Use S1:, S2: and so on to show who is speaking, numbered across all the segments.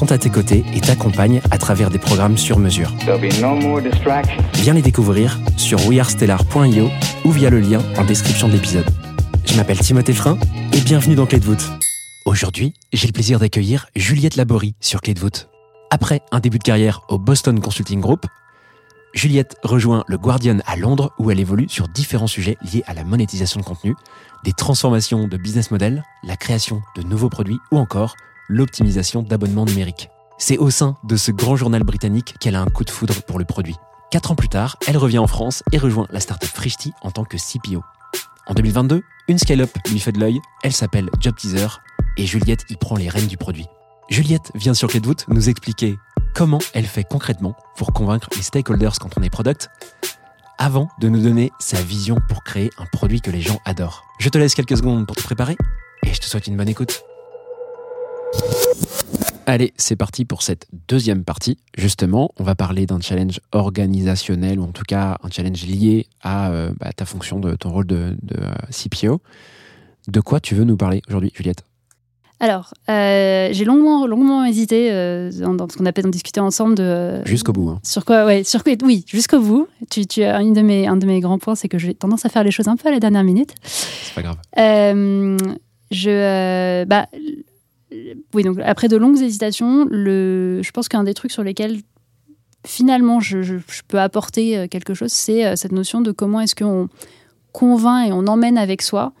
S1: sont à tes côtés et t'accompagnent à travers des programmes sur mesure.
S2: No.
S1: Viens les découvrir sur wearestellar.io ou via le lien en description de l'épisode. Je m'appelle Timothée Frein et bienvenue dans Clé de voûte. Aujourd'hui, j'ai le plaisir d'accueillir Juliette Laborie sur Clé de voûte. Après un début de carrière au Boston Consulting Group, Juliette rejoint le Guardian à Londres où elle évolue sur différents sujets liés à la monétisation de contenu, des transformations de business model, la création de nouveaux produits ou encore l'optimisation d'abonnements numériques. C'est au sein de ce grand journal britannique qu'elle a un coup de foudre pour le produit. Quatre ans plus tard, elle revient en France et rejoint la startup Frishti en tant que CPO. En 2022, une scale-up lui fait de l'œil, elle s'appelle Job Teaser et Juliette y prend les rênes du produit. Juliette vient sur Clé de nous expliquer comment elle fait concrètement pour convaincre les stakeholders quand on est product, avant de nous donner sa vision pour créer un produit que les gens adorent. Je te laisse quelques secondes pour te préparer et je te souhaite une bonne écoute. Allez, c'est parti pour cette deuxième partie. Justement, on va parler d'un challenge organisationnel ou en tout cas un challenge lié à euh, bah, ta fonction de ton rôle de, de, euh, CPO. De quoi tu veux nous parler aujourd'hui, Juliette?
S3: Alors, euh, j'ai longuement, longuement hésité euh, dans, dans ce qu'on a peut-être discuté ensemble de.
S1: Jusqu'au bout. hein.
S3: Sur quoi Ouais, sur quoi Oui, jusqu'au bout. Tu, tu as une de mes, un de mes grands points, c'est que j'ai tendance à faire les choses un peu à la dernière minute.
S1: C'est pas grave.
S3: Je, bah, oui, donc après de longues hésitations, le, je pense qu'un des trucs sur lesquels finalement je, je- je peux apporter euh, quelque chose, c'est euh, cette notion de comment est-ce qu'on convainc et on emmène avec soi.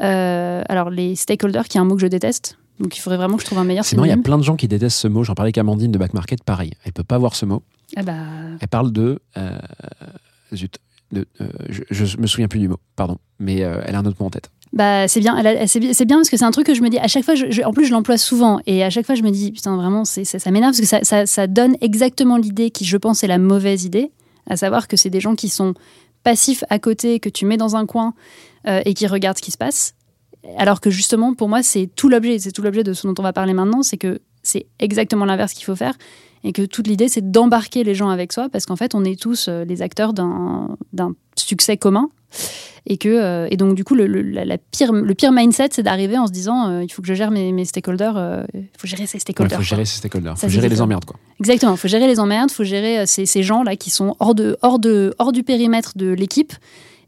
S3: euh, alors les stakeholders, qui est un mot que je déteste, donc il faudrait vraiment que je trouve un meilleur
S1: C'est marrant, il y a
S3: synonyme.
S1: plein de gens qui détestent ce mot. J'en parlais avec Amandine de Back Market, pareil. Elle peut pas voir ce mot.
S3: Ah bah,
S1: Elle parle de. euh, zut. de- euh, je, je me souviens plus du mot, pardon. Mais euh, elle a un autre mot en tête.
S3: Bah, c'est bien, c'est bien, parce que c'est un truc que je me dis à chaque fois, je- en plus je l'emploie souvent et à chaque fois je me dis putain vraiment ça, ça m'énerve parce que ça, ça, ça donne exactement l'idée qui je pense est la mauvaise idée, à savoir que c'est des gens qui sont passifs à côté, que tu mets dans un coin euh, et qui regardent ce qui se passe. Alors que justement pour moi c'est tout l'objet, c'est tout l'objet de ce dont on va parler maintenant, c'est que c'est exactement l'inverse qu'il faut faire et que toute l'idée c'est d'embarquer les gens avec soi parce qu'en fait on est tous euh, les acteurs d'un, succès commun et que euh, et donc du coup le, le- la, la pire le pire mindset c'est d'arriver en se disant euh, il faut que je gère mes, mes stakeholders euh, il faut gérer ces
S1: Il
S3: stakeholders
S1: faut
S3: quoi.
S1: gérer ses stakeholders.
S3: Ça,
S1: faut gérer les emmerdes, quoi.
S3: exactement il faut gérer les emmerdes il faut gérer ces, ces gens là qui sont hors de hors de hors du périmètre de l'équipe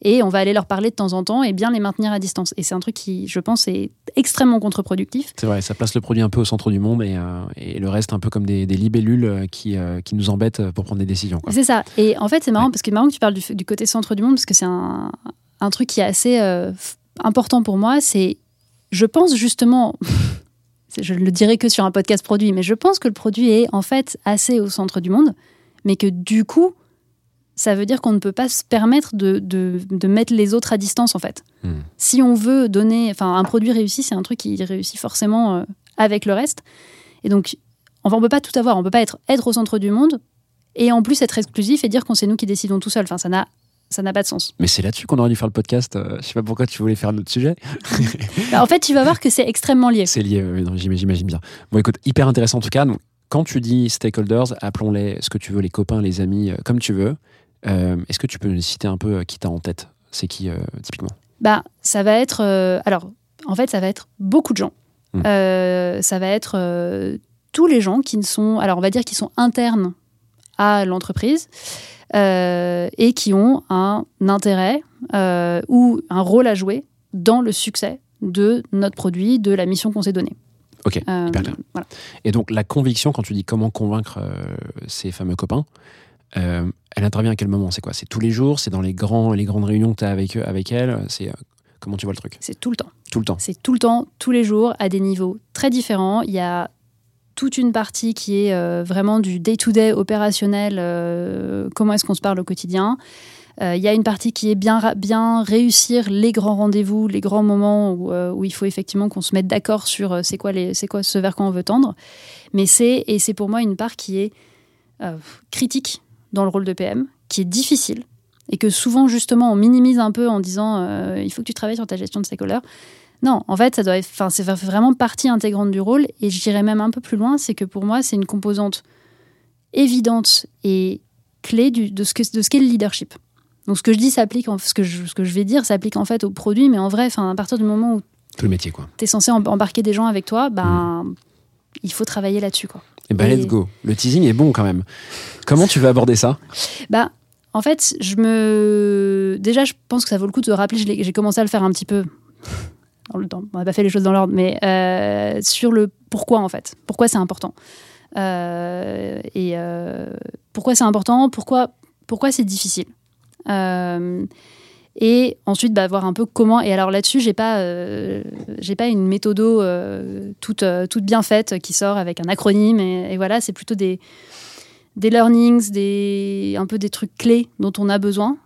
S3: et on va aller leur parler de temps en temps et bien les maintenir à distance et c'est un truc qui je pense est extrêmement contre-productif
S1: C'est vrai, ça place le produit un peu au centre du monde et, euh, et le reste un peu comme des, des libellules euh, qui, euh, qui nous embêtent pour prendre des décisions.
S3: C'est ça. Et en fait, c'est marrant
S1: Ouais.
S3: parce que marrant que tu parles du, du côté centre du monde parce que c'est un, un truc qui est assez euh, important pour moi. C'est, je pense justement, je ne le dirai que sur un podcast produit, mais je pense que le produit est en fait assez au centre du monde, mais que du coup, ça veut dire qu'on ne peut pas se permettre de, de, de mettre les autres à distance en fait.
S1: Hmm.
S3: Si on veut donner, enfin, un produit réussi, c'est un truc qui réussit forcément euh, avec le reste. Et donc, on ne peut pas tout avoir. On ne peut pas être, être au centre du monde et en plus être exclusif et dire qu'on c'est nous qui décidons tout seul. Enfin, ça n'a ça n'a pas de sens.
S1: Mais c'est là-dessus qu'on aurait dû faire le podcast. euh, je sais pas pourquoi tu voulais faire notre sujet.
S3: Bah, en fait, tu vas voir que c'est extrêmement lié.
S1: C'est lié, j'imagine bien. Bon, écoute, hyper intéressant en tout cas. Donc, quand tu dis stakeholders, appelons-les ce que tu veux, les copains, les amis, euh, comme tu veux. Euh, Est-ce que tu peux nous citer un peu euh, qui t'as en tête? C'est qui, euh, typiquement?
S3: Bah, ça va être. alors, en fait, ça va être beaucoup de gens.
S1: Hmm.
S3: Euh, ça va être euh, tous les gens qui ne sont. Alors, on va dire qui sont internes à l'entreprise euh, et qui ont un intérêt ou un rôle à jouer dans le succès de notre produit, de la mission qu'on s'est donnée.
S1: Ok, hyper clair.
S3: voilà.
S1: Et donc, la conviction, quand tu dis comment convaincre ces fameux copains, euh, elle intervient à quel moment? C'est quoi? C'est tous les jours? C'est dans les, grands, les grandes réunions que tu as avec, eux- avec elle? C'est euh, Comment tu vois le truc?
S3: C'est tout le temps.
S1: Tout le temps.
S3: C'est tout le temps, tous les jours, à des niveaux très différents. Il y a toute une partie qui est euh, vraiment du day-to-day opérationnel, euh, comment est-ce qu'on se parle au quotidien. Euh, Il y a une partie qui est bien, bien réussir les grands rendez-vous, les grands moments où, euh, où il faut effectivement qu'on se mette d'accord sur euh, c'est quoi, les- quoi ce vers quoi on veut tendre. Mais c'est, et c'est pour moi une part qui est euh, critique dans le rôle de PM, qui est difficile, et que souvent justement on minimise un peu en disant euh, il faut que tu travailles sur ta gestion de stakeholders. Non, en fait, ça doit être, c'est vraiment partie intégrante du rôle. Et je dirais même un peu plus loin, c'est que pour moi, c'est une composante évidente et clé du- de ce que- de ce qu'est le leadership. Donc, ce que je dis s'applique, en- ce que je, ce que je vais dire s'applique en fait au produit, mais en vrai, à partir du moment où
S1: Tout le métier, quoi.
S3: tu es censé em- embarquer des gens avec toi, ben, il faut travailler là-dessus, quoi.
S1: Et ben,
S3: Et-
S1: let's go. Le teasing est bon quand même. Comment tu veux aborder ça?
S3: Bah, en fait, je me. Déjà, je pense que ça vaut le coup de se rappeler, j'ai commencé à le faire un petit peu dans le temps. On n'a pas fait les choses dans l'ordre, mais euh, sur le pourquoi, en fait. Pourquoi c'est important. Euh, et euh, pourquoi c'est important, pourquoi, pourquoi c'est difficile? Euh, et ensuite, bah, voir un peu comment. Et alors là-dessus, j'ai pas, euh, j'ai pas une méthodo euh, toute, euh, toute bien faite qui sort avec un acronyme. Et, voilà, c'est plutôt des, des learnings, des, un peu des trucs clés dont on a besoin,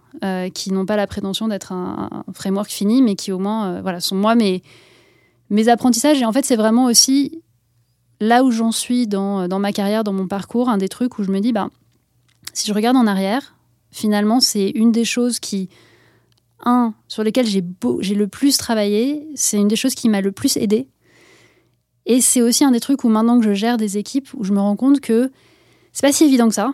S3: qui n'ont pas la prétention d'être un, framework fini, mais qui au moins voilà, sont moi mes, mes apprentissages. Et en fait, c'est vraiment aussi là où j'en suis dans, dans ma carrière, dans mon parcours, un des trucs où je me dis, bah, si je regarde en arrière, finalement, c'est une des choses qui, sur lesquelles j'ai le plus travaillé, c'est une des choses qui m'a le plus aidé. Et c'est aussi un des trucs où maintenant que je gère des équipes, où je me rends compte que c'est pas si évident que ça,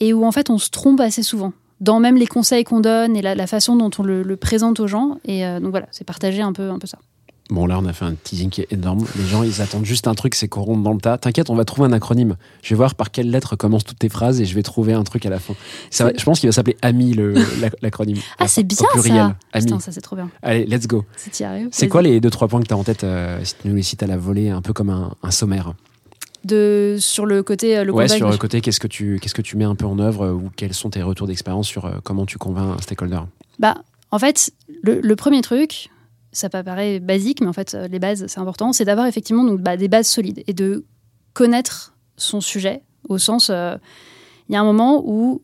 S3: et où en fait on se trompe assez souvent dans même les conseils qu'on donne et la, façon dont on le, le présente aux gens. Et euh, donc voilà, c'est partager un peu, un peu ça.
S1: Bon, là, on a fait un teasing qui est énorme. Les gens, ils attendent juste un truc, c'est qu'on rentre dans le tas. T'inquiète, on va trouver un acronyme. Je vais voir par quelle lettre commencent toutes tes phrases et je vais trouver un truc à la fin. Ça va- je pense qu'il va s'appeler AMI, l'acronyme.
S3: Ah, c'est bien
S1: pluriel.
S3: ça
S1: AMI.
S3: Putain, ça c'est trop bien.
S1: Allez, let's go.
S3: Si tu y arrives.
S1: C'est quoi les deux, trois points que tu as en tête euh, si tu nous les cites à la volée, un peu comme un, un sommaire?
S3: De, Sur le côté, euh, le
S1: Ouais, sur le côté, qu'est-ce que tu qu'est-ce que tu mets un peu en œuvre euh, ou quels sont tes retours d'expérience sur euh, comment tu convaincs un stakeholder?
S3: Bah, en fait, le, le premier truc, ça peut paraître basique, mais en fait, euh, les bases, c'est important, c'est d'avoir effectivement donc, bah, des bases solides et de connaître son sujet au sens. euh, Il y a un moment où,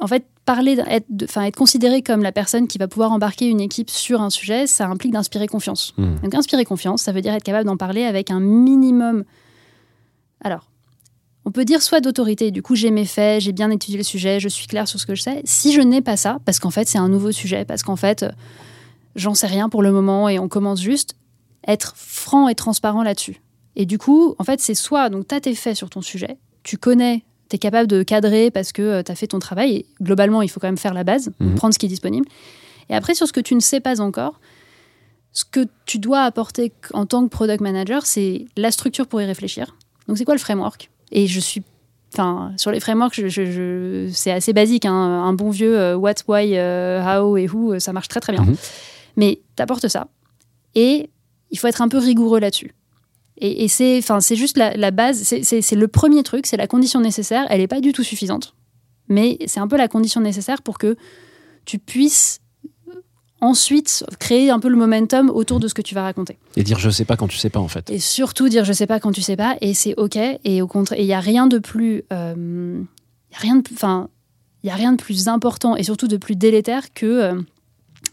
S3: en fait, parler, être, enfin, être considéré comme la personne qui va pouvoir embarquer une équipe sur un sujet, ça implique d'inspirer confiance.
S1: Hmm.
S3: Donc, inspirer confiance, ça veut dire être capable d'en parler avec un minimum. Alors, on peut dire soit d'autorité, du coup j'ai mes faits, j'ai bien étudié le sujet, je suis claire sur ce que je sais. Si je n'ai pas ça, parce qu'en fait c'est un nouveau sujet, parce qu'en fait euh, j'en sais rien pour le moment et on commence juste, être franc et transparent là-dessus. Et du coup, en fait, c'est soit, donc tu as tes faits sur ton sujet, tu connais, tu es capable de cadrer parce que tu as fait ton travail, et globalement il faut quand même faire la base,
S1: Mhm.
S3: prendre ce qui est disponible. Et après, sur ce que tu ne sais pas encore, ce que tu dois apporter en tant que product manager, c'est la structure pour y réfléchir. Donc, c'est quoi le framework? Et je suis. Enfin, sur les frameworks, je, je- je- c'est assez basique. hein. Un bon vieux euh, what, why, euh, how et who, euh, ça marche très très bien.
S1: Mhm.
S3: Mais t'apportes ça. Et il faut être un peu rigoureux là-dessus. Et, et c'est, enfin, c'est juste la, la base, c'est, le premier truc, c'est la condition nécessaire. Elle n'est pas du tout suffisante, mais c'est un peu la condition nécessaire pour que tu puisses ensuite créer un peu le momentum autour de ce que tu vas raconter.
S1: Et dire je sais pas quand tu sais pas en fait.
S3: Et surtout dire je sais pas quand tu sais pas, et c'est ok. Et au contraire, il y a rien de plus, euh, y a rien de, enfin, il y a rien de plus important et surtout de plus délétère que euh,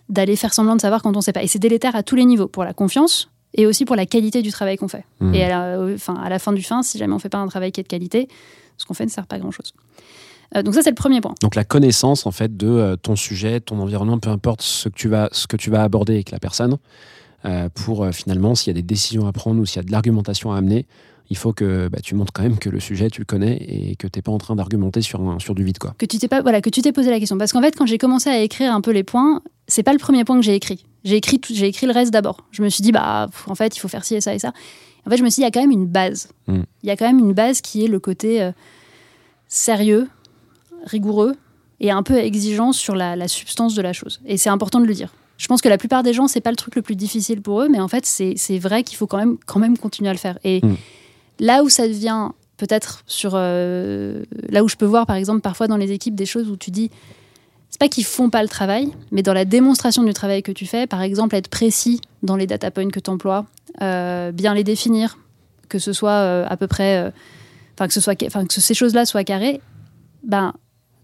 S3: d'aller faire semblant de savoir quand on sait pas. Et c'est délétère à tous les niveaux, pour la confiance et aussi pour la qualité du travail qu'on fait.
S1: Mhm.
S3: Et à la, euh, enfin, à la fin du fin, si jamais on fait pas un travail qui est de qualité, ce qu'on fait ne sert pas à grand chose. donc ça c'est le premier point.
S1: Donc la connaissance en fait de euh, ton sujet, ton environnement, peu importe ce que tu vas, ce que tu vas aborder avec la personne, euh, pour euh, finalement s'il y a des décisions à prendre ou s'il y a de l'argumentation à amener, il faut que bah, tu montres quand même que le sujet tu le connais et que t'es pas en train d'argumenter sur, un- sur du vide quoi.
S3: que tu t'es pas voilà que tu t'es posé la question. Parce qu'en fait quand j'ai commencé à écrire un peu les points c'est pas le premier point que j'ai écrit. J'ai écrit tout- j'ai écrit le reste d'abord. Je me suis dit bah en fait il faut faire ci et ça et ça. En fait je me suis dit il y a quand même une base. Il
S1: Mm.
S3: y a quand même une base qui est le côté euh, sérieux rigoureux et un peu exigeant sur la, la substance de la chose. Et c'est important de le dire. Je pense que la plupart des gens c'est pas le truc le plus difficile pour eux mais en fait c'est c'est vrai qu'il faut quand même quand même continuer à le faire. Et
S1: Mm.
S3: Là où ça devient peut-être sur euh, là où je peux voir, par exemple, parfois dans les équipes, des choses où tu dis, c'est pas qu'ils font pas le travail, mais dans la démonstration du travail que tu fais, par exemple, être précis dans les data points que tu emploies, bien les définir, que ce soit euh, à peu près, euh, enfin que ce soit, enfin que ces choses-là soient carrées, ben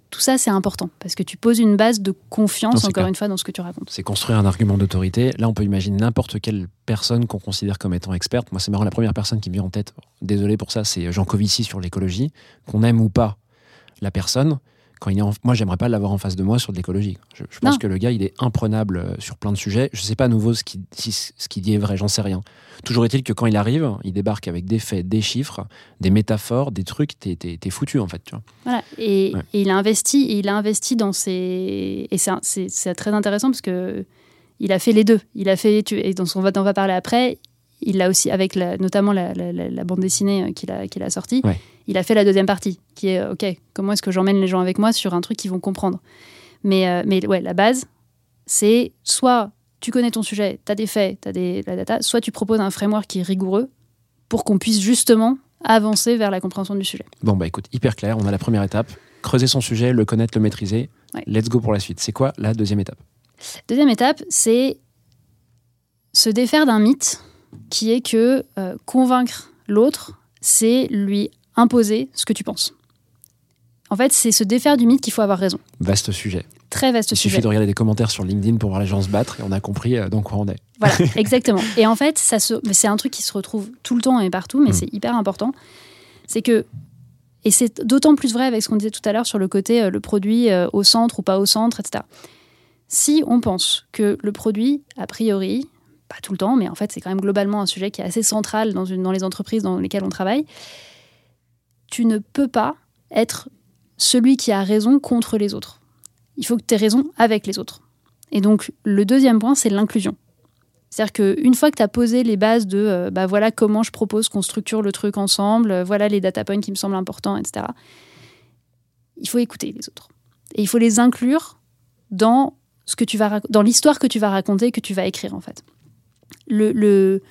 S3: tout ça, c'est important parce que tu poses une base de confiance,
S1: Non,
S3: encore
S1: clair.
S3: une fois, dans ce que tu racontes.
S1: C'est construire un argument d'autorité. Là, on peut imaginer n'importe quelle personne qu'on considère comme étant experte. Moi, c'est marrant, la première personne qui me vient en tête, désolé pour ça, c'est Jean Covici sur l'écologie. Qu'on aime ou pas la personne, quand il est en... moi, j'aimerais pas l'avoir en face de moi sur de l'écologie. Je, je pense que le gars, il est imprenable euh, sur plein de sujets. Je sais pas à nouveau ce qu'il si ce qu'il dit est vrai, j'en sais rien. Toujours est-il que quand il arrive, il débarque avec des faits, des chiffres, des métaphores, des trucs, t'es t'es- t'es foutu en fait. Tu vois.
S3: Voilà. Et,
S1: Ouais.
S3: et il a investi, et il a investi dans ses. Et c'est un- c'est c'est très intéressant parce que il a fait les deux. Il a fait, tu- et dont on va, on va parler après. Il l'a aussi avec la- notamment la, la- bande dessinée euh, qu'il a, qu'il a sortie.
S1: Ouais.
S3: Il a fait la deuxième partie, qui est euh, ok. Comment est-ce que j'emmène les gens avec moi sur un truc qu'ils vont comprendre. Mais euh, mais ouais, la base, c'est soit tu connais ton sujet, tu as des faits, tu as des, la data, soit tu proposes un framework qui est rigoureux pour qu'on puisse justement avancer vers la compréhension du sujet.
S1: Bon, bah écoute, hyper clair. On a la première étape. Creuser son sujet, le connaître, le maîtriser.
S3: Ouais.
S1: Let's go pour la suite. C'est quoi la deuxième étape?
S3: Deuxième étape, c'est se défaire d'un mythe qui est que euh, convaincre l'autre, c'est lui imposer ce que tu penses. En fait, c'est se défaire du mythe qu'il faut avoir raison.
S1: Vaste sujet.
S3: Très vaste
S1: Il
S3: sujet.
S1: suffit de regarder des commentaires sur LinkedIn pour voir les gens se battre et on a compris euh, dans quoi on est.
S3: Voilà, exactement. Et en fait, ça se, c'est un truc qui se retrouve tout le temps et partout, mais
S1: Mm.
S3: c'est hyper important. C'est que, et c'est d'autant plus vrai avec ce qu'on disait tout à l'heure sur le côté euh, le produit euh, au centre ou pas au centre, etc. Si on pense que le produit, a priori, pas tout le temps, mais en fait, c'est quand même globalement un sujet qui est assez central dans, une, dans les entreprises dans lesquelles on travaille, tu ne peux pas être celui qui a raison contre les autres. Il faut que tu aies raison avec les autres. Et donc, le deuxième point, c'est l'inclusion. C'est-à-dire qu'une fois que tu as posé les bases de euh, bah voilà comment je propose qu'on structure le truc ensemble, euh, voilà les data points qui me semblent importants, etc., il faut écouter les autres. Et il faut les inclure dans, ce que tu vas dans l'histoire que tu vas raconter, que tu vas écrire en fait. Le, le-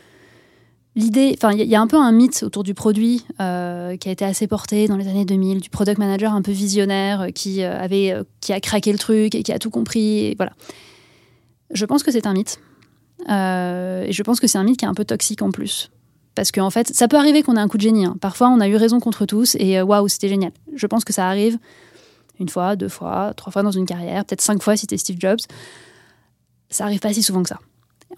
S3: L'idée, enfin, il y, a- un peu un mythe autour du produit euh, qui a été assez porté dans les années 2000, du product manager un peu visionnaire euh, qui euh, avait, qui a craqué le truc et qui a tout compris. Voilà. Je pense que c'est un mythe. Et je pense que c'est un mythe qui est un peu toxique en plus. Parce qu'en fait, ça peut arriver qu'on ait un coup de génie. hein. Parfois, on a eu raison contre tous et waouh, c'était génial. Je pense que ça arrive une fois, deux fois, trois fois dans une carrière, peut-être cinq fois si t'es Steve Jobs. Ça arrive pas si souvent que ça.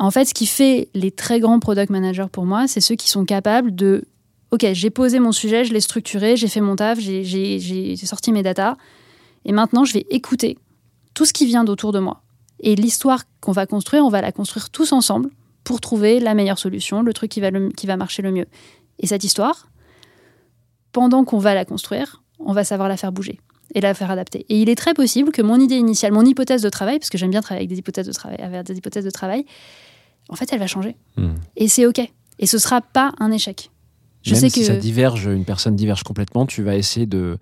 S3: En fait, ce qui fait les très grands product managers pour moi, c'est ceux qui sont capables de Ok, j'ai posé mon sujet, je l'ai structuré, j'ai fait mon taf, j'ai- sorti mes datas, et maintenant je vais écouter tout ce qui vient d'autour de moi. Et l'histoire qu'on va construire, on va la construire tous ensemble pour trouver la meilleure solution, le truc qui va, qui va marcher le mieux. Et cette histoire, pendant qu'on va la construire, on va savoir la faire bouger et la faire adapter. Et il est très possible que mon idée initiale, mon hypothèse de travail, parce que j'aime bien travailler avec des hypothèses de travail, avec des hypothèses de travail, en fait, elle va changer.
S1: Hmm.
S3: Et c'est OK. Et ce sera pas un échec. Je
S1: Même
S3: sais
S1: si
S3: que
S1: ça diverge, une personne diverge complètement, tu vas essayer de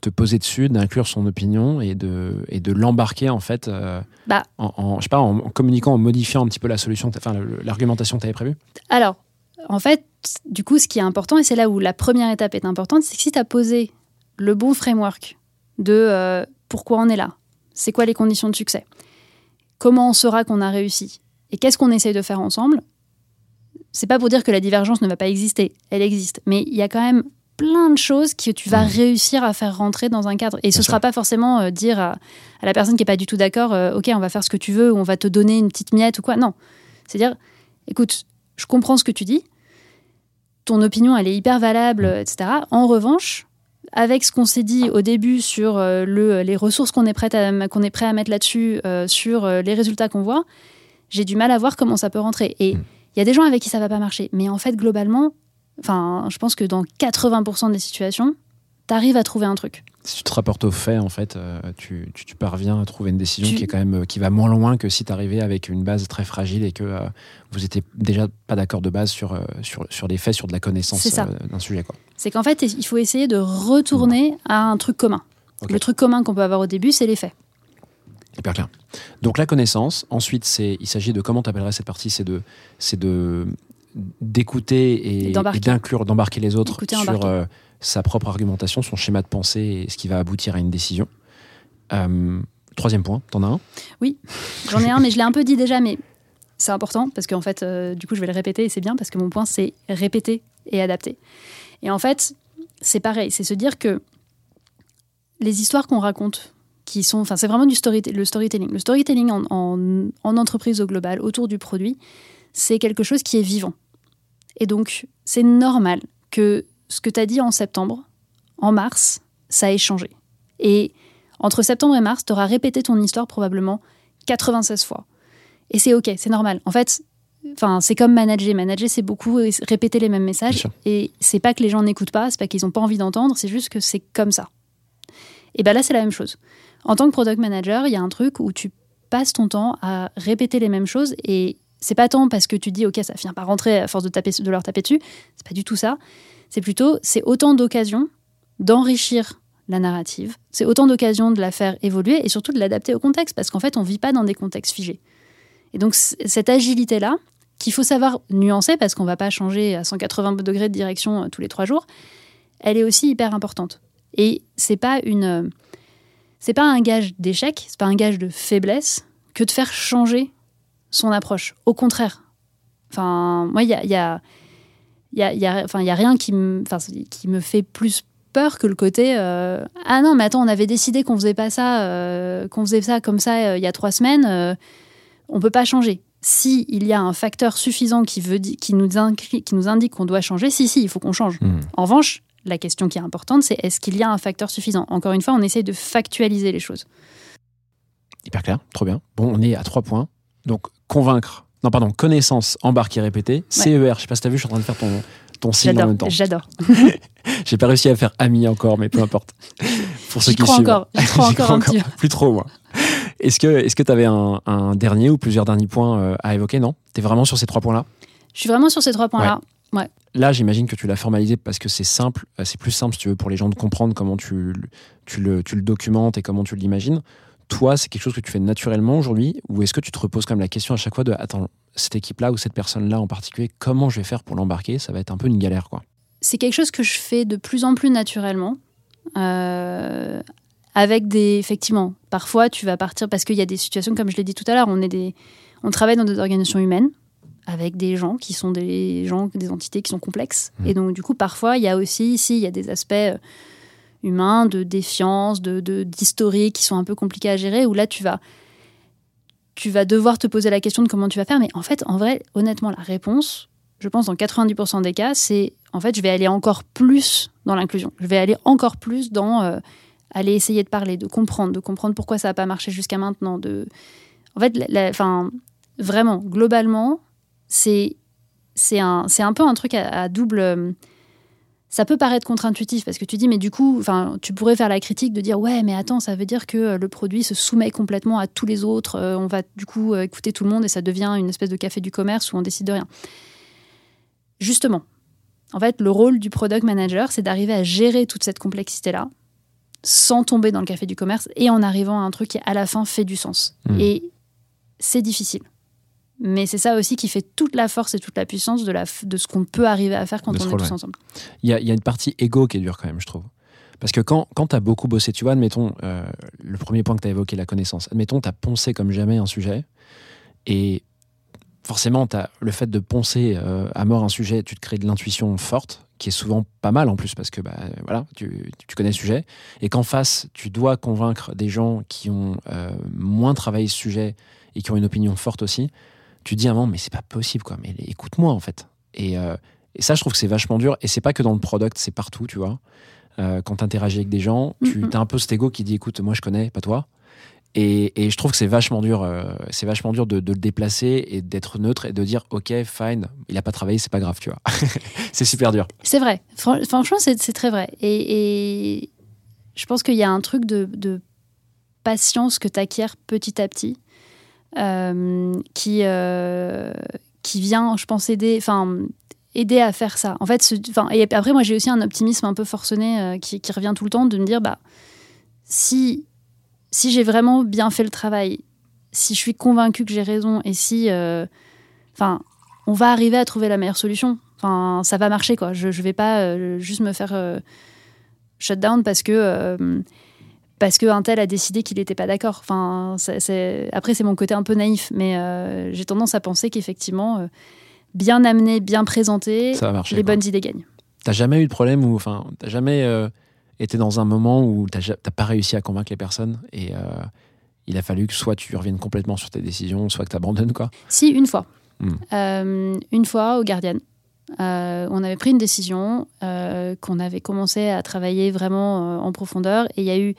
S1: te poser dessus, d'inclure son opinion et de, et de l'embarquer en fait euh,
S3: Bah.
S1: en, en- je sais pas, en, communiquant, en modifiant un petit peu la solution, enfin l'argumentation que tu avais prévue.
S3: Alors, en fait, du coup, ce qui est important, et c'est là où la première étape est importante, c'est que si tu as posé le bon framework de euh, pourquoi on est là, c'est quoi les conditions de succès, comment on saura qu'on a réussi, et qu'est-ce qu'on essaye de faire ensemble, c'est pas pour dire que la divergence ne va pas exister, elle existe, mais il y a quand même plein de choses que tu vas
S1: Mhm.
S3: réussir à faire rentrer dans un cadre. Et ce
S1: Bien
S3: sera pas forcément euh, dire à, à la personne qui est pas du tout d'accord, euh, ok, on va faire ce que tu veux, ou on va te donner une petite miette ou quoi. Non, c'est dire, écoute, je comprends ce que tu dis, ton opinion, elle est hyper valable, euh, etc. En revanche, avec ce qu'on s'est dit au début sur euh, le, les ressources qu'on est, prêt à, qu'on est prêt à mettre là-dessus, sur les résultats qu'on voit, j'ai du mal à voir comment ça peut rentrer. Et il
S1: Mm.
S3: y a des gens avec qui ça va pas marcher. Mais en fait, globalement, enfin, je pense que dans 80% des situations, tu arrives à trouver un truc.
S1: Si tu te rapportes aux faits, en fait, euh, tu, tu- tu parviens à trouver une décision
S3: Tu-
S1: qui est quand même euh, qui va moins loin que si tu arrivais avec une base très fragile et que euh, vous étiez déjà pas d'accord de base sur, sur, sur des faits, sur de la connaissance d'un sujet.
S3: C'est qu'en fait, il faut essayer de retourner à un truc commun. Le truc commun qu'on peut avoir au début, c'est les faits.
S1: Hyper clair. Donc la connaissance, ensuite c'est, il s'agit de comment tu appellerais cette partie, c'est de, c'est de d'écouter et, d'inclure, d'embarquer les autres
S3: Écouter,
S1: sur euh, sa propre argumentation, son schéma de pensée et ce qui va aboutir à une décision. Euh, troisième point, t'en as un?
S3: J'en ai un, mais je l'ai un peu dit déjà, mais c'est important parce qu'en fait, euh, du coup, je vais le répéter et c'est bien parce que mon point, c'est répéter et adapter. Et en fait, c'est pareil, c'est se dire que les histoires qu'on raconte, qui sont, enfin, c'est vraiment du story, le storytelling. Le storytelling en, en- en entreprise au global, autour du produit, c'est quelque chose qui est vivant. Et donc, c'est normal que ce que tu as dit en septembre, en mars, ça ait changé. Et entre septembre et mars, tu auras répété ton histoire probablement 96 fois. Et c'est OK, c'est normal. En fait, enfin, c'est comme manager. Manager, c'est beaucoup répéter les mêmes messages. Et c'est pas que les gens n'écoutent pas, c'est pas qu'ils n'ont pas envie d'entendre, c'est juste que c'est comme ça. Et bien là, c'est la même chose. En tant que product manager, il y a un truc où tu passes ton temps à répéter les mêmes choses et c'est pas tant parce que tu dis ok ça finit par rentrer à force de taper de leur taper dessus. C'est pas du tout ça. C'est plutôt c'est autant d'occasions d'enrichir la narrative c'est autant d'occasions de la faire évoluer et surtout de l'adapter au contexte parce qu'en fait on vit pas dans des contextes figés. Et donc cette agilité là qu'il faut savoir nuancer parce qu'on va pas changer à 180 degrés de direction euh, tous les trois jours elle est aussi hyper importante. Et c'est pas une euh, c'est pas un gage d'échec c'est pas un gage de faiblesse que de faire changer son approche. Au contraire. Enfin, moi, il y a, y, a, y, a, y, a, enfin, il y a rien qui me, enfin, qui me fait plus peur que le côté euh, ah non mais attends on avait décidé qu'on faisait pas ça euh, qu'on faisait ça comme ça euh, il y a trois semaines on peut pas changer si il y a un facteur suffisant qui veut nous qui nous indique qu'on doit changer si si il faut qu'on change
S1: Hmm.
S3: en revanche la question qui est importante c'est est-ce qu'il y a un facteur suffisant? Encore une fois on essaye de factualiser les choses
S1: Hyper clair, trop bien. Bon, on est à trois points. Donc, convaincre. Non, pardon, connaissance, embarquer, répéter. CER, je sais pas si t'as vu, je suis en train de faire ton, ton signe en
S3: j'adore
S1: même temps.
S3: j'adore
S1: J'ai pas réussi à faire ami encore, mais peu importe. Pour ceux qui
S3: crois
S1: suivent.
S3: encore, j'y crois encore.
S1: Plus trop, moi. Est-ce que tu avais un, un dernier ou plusieurs derniers points euh, à évoquer? Non? T'es vraiment sur ces trois points-là?
S3: Je suis vraiment sur ces trois points là
S1: Là, j'imagine que tu l'as formalisé parce que c'est simple, euh, c'est plus simple si tu veux pour les gens de comprendre comment tu, le- tu, le, tu le documentes et comment tu l'imagines. Toi, c'est quelque chose que tu fais naturellement aujourd'hui ou est-ce que tu te reposes même la question à chaque fois de attends, cette équipe-là ou cette personne-là en particulier, comment je vais faire pour l'embarquer? Ça va être un peu une galère, quoi.
S3: c'est quelque chose que je fais de plus en plus naturellement. Euh, avec des. Effectivement, parfois tu vas partir parce qu'il y a des situations, comme je l'ai dit tout à l'heure, on, est des, on travaille dans des organisations humaines avec des gens qui sont des gens, des entités qui sont complexes.
S1: Mhm.
S3: Et donc, du coup, parfois, il y a aussi, ici, il y a des aspects euh, humains, de défiance, de d'historique qui sont un peu compliqués à gérer, où là, tu vas. Tu vas devoir te poser la question de comment tu vas faire, mais en fait, en vrai, honnêtement, la réponse, je pense dans 90% des cas, c'est en fait, je vais aller encore plus dans l'inclusion. Je vais aller encore plus dans euh, aller essayer de parler, de comprendre, de comprendre pourquoi ça n'a pas marché jusqu'à maintenant. De... En fait, la- vraiment, globalement, c'est c'est un, peu un truc à, à double. euh, Ça peut paraître contre-intuitif parce que tu dis, mais du coup, enfin, tu pourrais faire la critique de dire, ouais, mais attends, ça veut dire que euh, le produit se soumet complètement à tous les autres. euh, on va du coup écouter tout le monde et ça devient une espèce de café du commerce où on décide de rien. Justement, en fait, le rôle du product manager, c'est d'arriver à gérer toute cette complexité-là sans tomber dans le café du commerce et en arrivant à un truc qui, à la fin, fait du sens.
S1: Mhm.
S3: Et c'est difficile. Mais c'est ça aussi qui fait toute la force et toute la puissance de, la, de ce qu'on peut arriver à faire quand on est tous
S1: ouais.
S3: ensemble.
S1: Il y a, il y a une partie égo qui est dure quand même, je trouve. Parce que quand, quand tu as beaucoup bossé, tu vois, admettons, euh, le premier point que tu as évoqué, la connaissance, admettons, tu as poncé comme jamais un sujet, et forcément, t'as le fait de poncer euh, à mort un sujet, tu te crées de l'intuition forte, qui est souvent pas mal en plus, parce que bah, voilà, tu, tu connais le sujet, et qu'en face, tu dois convaincre des gens qui ont euh, moins travaillé ce sujet et qui ont une opinion forte aussi, tu te dis à un moment, mais c'est pas possible, quoi, mais écoute-moi en fait. Et, euh, et ça, je trouve que c'est vachement dur. Et c'est pas que dans le product, c'est partout, tu vois. Euh, quand tu interagis avec des gens, tu as un peu cet ego qui dit écoute, moi je connais, pas toi. Et, et je trouve que c'est vachement dur, euh, c'est vachement dur de, de le déplacer et d'être neutre et de dire ok, fine, il a pas travaillé, c'est pas grave, tu vois. c'est super dur.
S3: C'est vrai. Fran- franchement, c'est c'est très vrai. Et, et je pense qu'il y a un truc de, de patience que tu acquiers petit à petit qui, euh, qui vient, je pense, aider, aider à faire ça. En fait, ce- et après, moi, j'ai aussi un optimisme un peu forcené euh, qui, revient tout le temps de me dire, bah, si, si j'ai vraiment bien fait le travail, si je suis convaincue que j'ai raison et si, euh, enfin, on va arriver à trouver la meilleure solution. Ça va marcher, quoi. Je, je vais pas euh, juste me faire, euh, shutdown parce que euh, parce que un tel a décidé qu'il n'était pas d'accord. Enfin, après c'est mon côté un peu naïf, mais euh, j'ai tendance à penser qu'effectivement, euh, bien amené, bien présenté,
S1: marcher.
S3: les
S1: quoi.
S3: bonnes idées gagnent.
S1: T'as jamais eu de problème ou enfin t'as jamais euh, été dans un moment où t'as pas réussi à convaincre les personnes et il a fallu que soit tu reviennes complètement sur tes décisions, soit que t'abandonnes quoi.
S3: Si, une fois.
S1: Hmm.
S3: Une fois au Guardian. Euh, on avait pris une décision, euh, qu'on avait commencé à travailler vraiment euh, en profondeur. Et il y a eu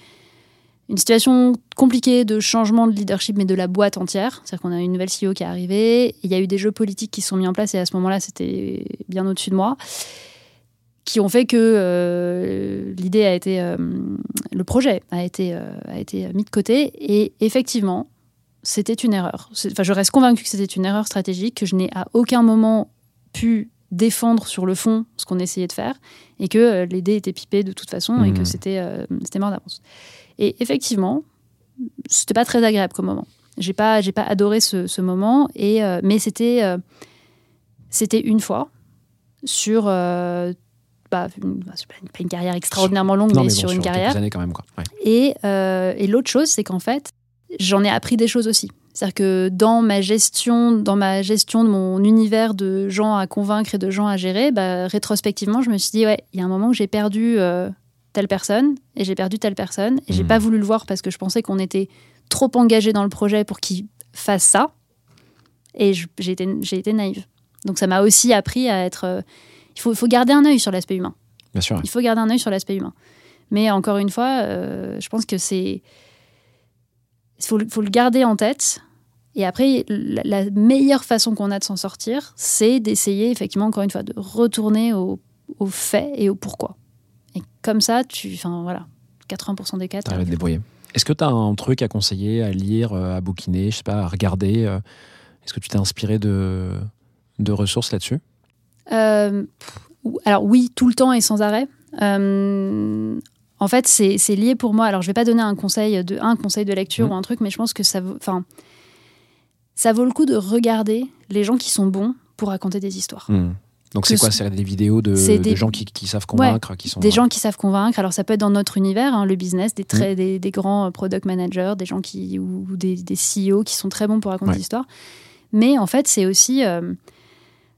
S3: une situation compliquée de changement de leadership, mais de la boîte entière. C'est-à-dire qu'on a une nouvelle CEO qui est arrivée. Il y a eu des jeux politiques qui sont mis en place. Et à ce moment-là, c'était bien au-dessus de moi. Qui ont fait que euh, l'idée a été. euh, le projet a été, euh, a été mis de côté. Et effectivement, c'était une erreur. Enfin, je reste convaincue que c'était une erreur stratégique, que je n'ai à aucun moment pu défendre sur le fond ce qu'on essayait de faire, et que les dés étaient pipés de toute façon, et que c'était euh, c'était mort d'avance. Et effectivement, c'était pas très agréable comme moment. J'ai pas, j'ai pas adoré ce, ce moment, et, euh, mais c'était euh, c'était une fois sur euh, bah, une, bah, pas une- pas une carrière extraordinairement longue,
S1: non
S3: mais,
S1: mais bon,
S3: sur une carrière.
S1: années quand même quoi. Ouais.
S3: Et, et l'autre chose, c'est qu'en fait, j'en ai appris des choses aussi. C'est-à-dire que dans ma gestion, dans ma gestion de mon univers de gens à convaincre et de gens à gérer, bah, rétrospectivement, je me suis dit ouais, il y a un moment où j'ai perdu euh, telle personne et j'ai perdu telle personne et j'ai
S1: Mhm.
S3: pas voulu le voir parce que je pensais qu'on était trop engagé dans le projet pour qu'il fasse ça. Et j'ai été, été naïve. Donc ça m'a aussi appris à être. euh, il faut, faut garder un œil sur l'aspect humain.
S1: Bien sûr.
S3: Il faut garder un œil sur l'aspect humain. Mais encore une fois, euh, je pense que c'est. Il faut, faut le garder en tête. Et après, la, la meilleure façon qu'on a de s'en sortir, c'est d'essayer, effectivement, encore une fois, de retourner au, au fait et au pourquoi. Comme ça, tu. Enfin, voilà. 80% des cas.
S1: T'arrives à te débrouiller. Est-ce que tu as un truc à conseiller, à lire, euh, à bouquiner, je sais pas, à regarder euh, Est-ce que tu t'es inspiré de, de ressources là-dessus?
S3: Euh, alors oui, tout le temps et sans arrêt. Euh, en fait, c'est lié pour moi. Alors, je vais pas donner un conseil de un conseil de lecture
S1: Mhm.
S3: ou un truc, mais je pense que ça enfin, ça vaut le coup de regarder les gens qui sont bons pour raconter des histoires.
S1: Hmm. Donc c'est quoi?
S3: ce-
S1: C'est des vidéos de, gens qui, qui savent convaincre, qui sont
S3: Des gens qui savent convaincre. Alors, ça peut être dans notre univers, hein, le business, des, très, des, des grands euh, product managers, des gens qui ou des, des CEO qui sont très bons pour raconter
S1: Ouais.
S3: des histoires. Mais en fait, c'est aussi. euh,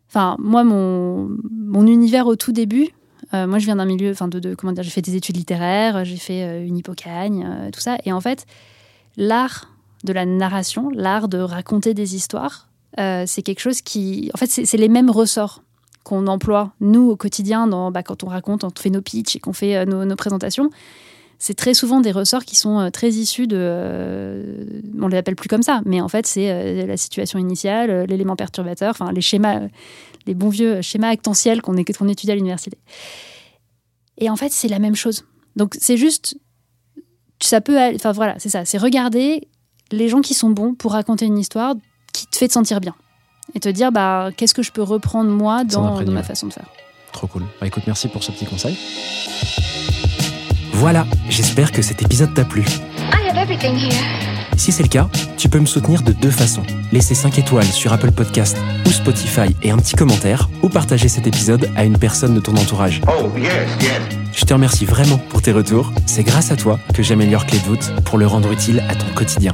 S3: Enfin, moi, mon, mon univers au tout début, euh, moi, je viens d'un milieu. Enfin, de, de- comment dire J'ai fait des études littéraires, j'ai fait euh, une hippocagne, tout ça. Et en fait, l'art de la narration, l'art de raconter des histoires, c'est quelque chose qui. En fait, c'est les mêmes ressorts qu'on emploie, nous, au quotidien, bah, quand on raconte, on fait nos pitchs et qu'on fait euh, nos, présentations. C'est très souvent des ressorts qui sont euh, très issus de. euh, on les appelle plus comme ça, mais en fait, c'est la situation initiale, l'élément perturbateur, enfin, les schémas, les bons vieux schémas actentiels qu'on qu'on étudie à l'université. Et en fait, c'est la même chose. Donc, c'est juste. Ça peut. Enfin, voilà, c'est ça. C'est regarder les gens qui sont bons pour raconter une histoire qui te fait te sentir bien. Et te dire, bah, qu'est-ce que je peux reprendre moi dans, ma façon de faire.
S1: Trop cool. Bah écoute, merci pour ce petit conseil.
S4: Voilà, j'espère que cet épisode t'a plu.
S5: I have everything here.
S4: Si c'est le cas, tu peux me soutenir de deux façons. Laisser 5 étoiles sur Apple Podcast ou Spotify et un petit commentaire, ou partager cet épisode à une personne de ton entourage.
S2: Oh, yes, yes.
S4: Je te remercie vraiment pour tes retours. C'est grâce à toi que j'améliore Clé de voûte pour le rendre utile à ton quotidien.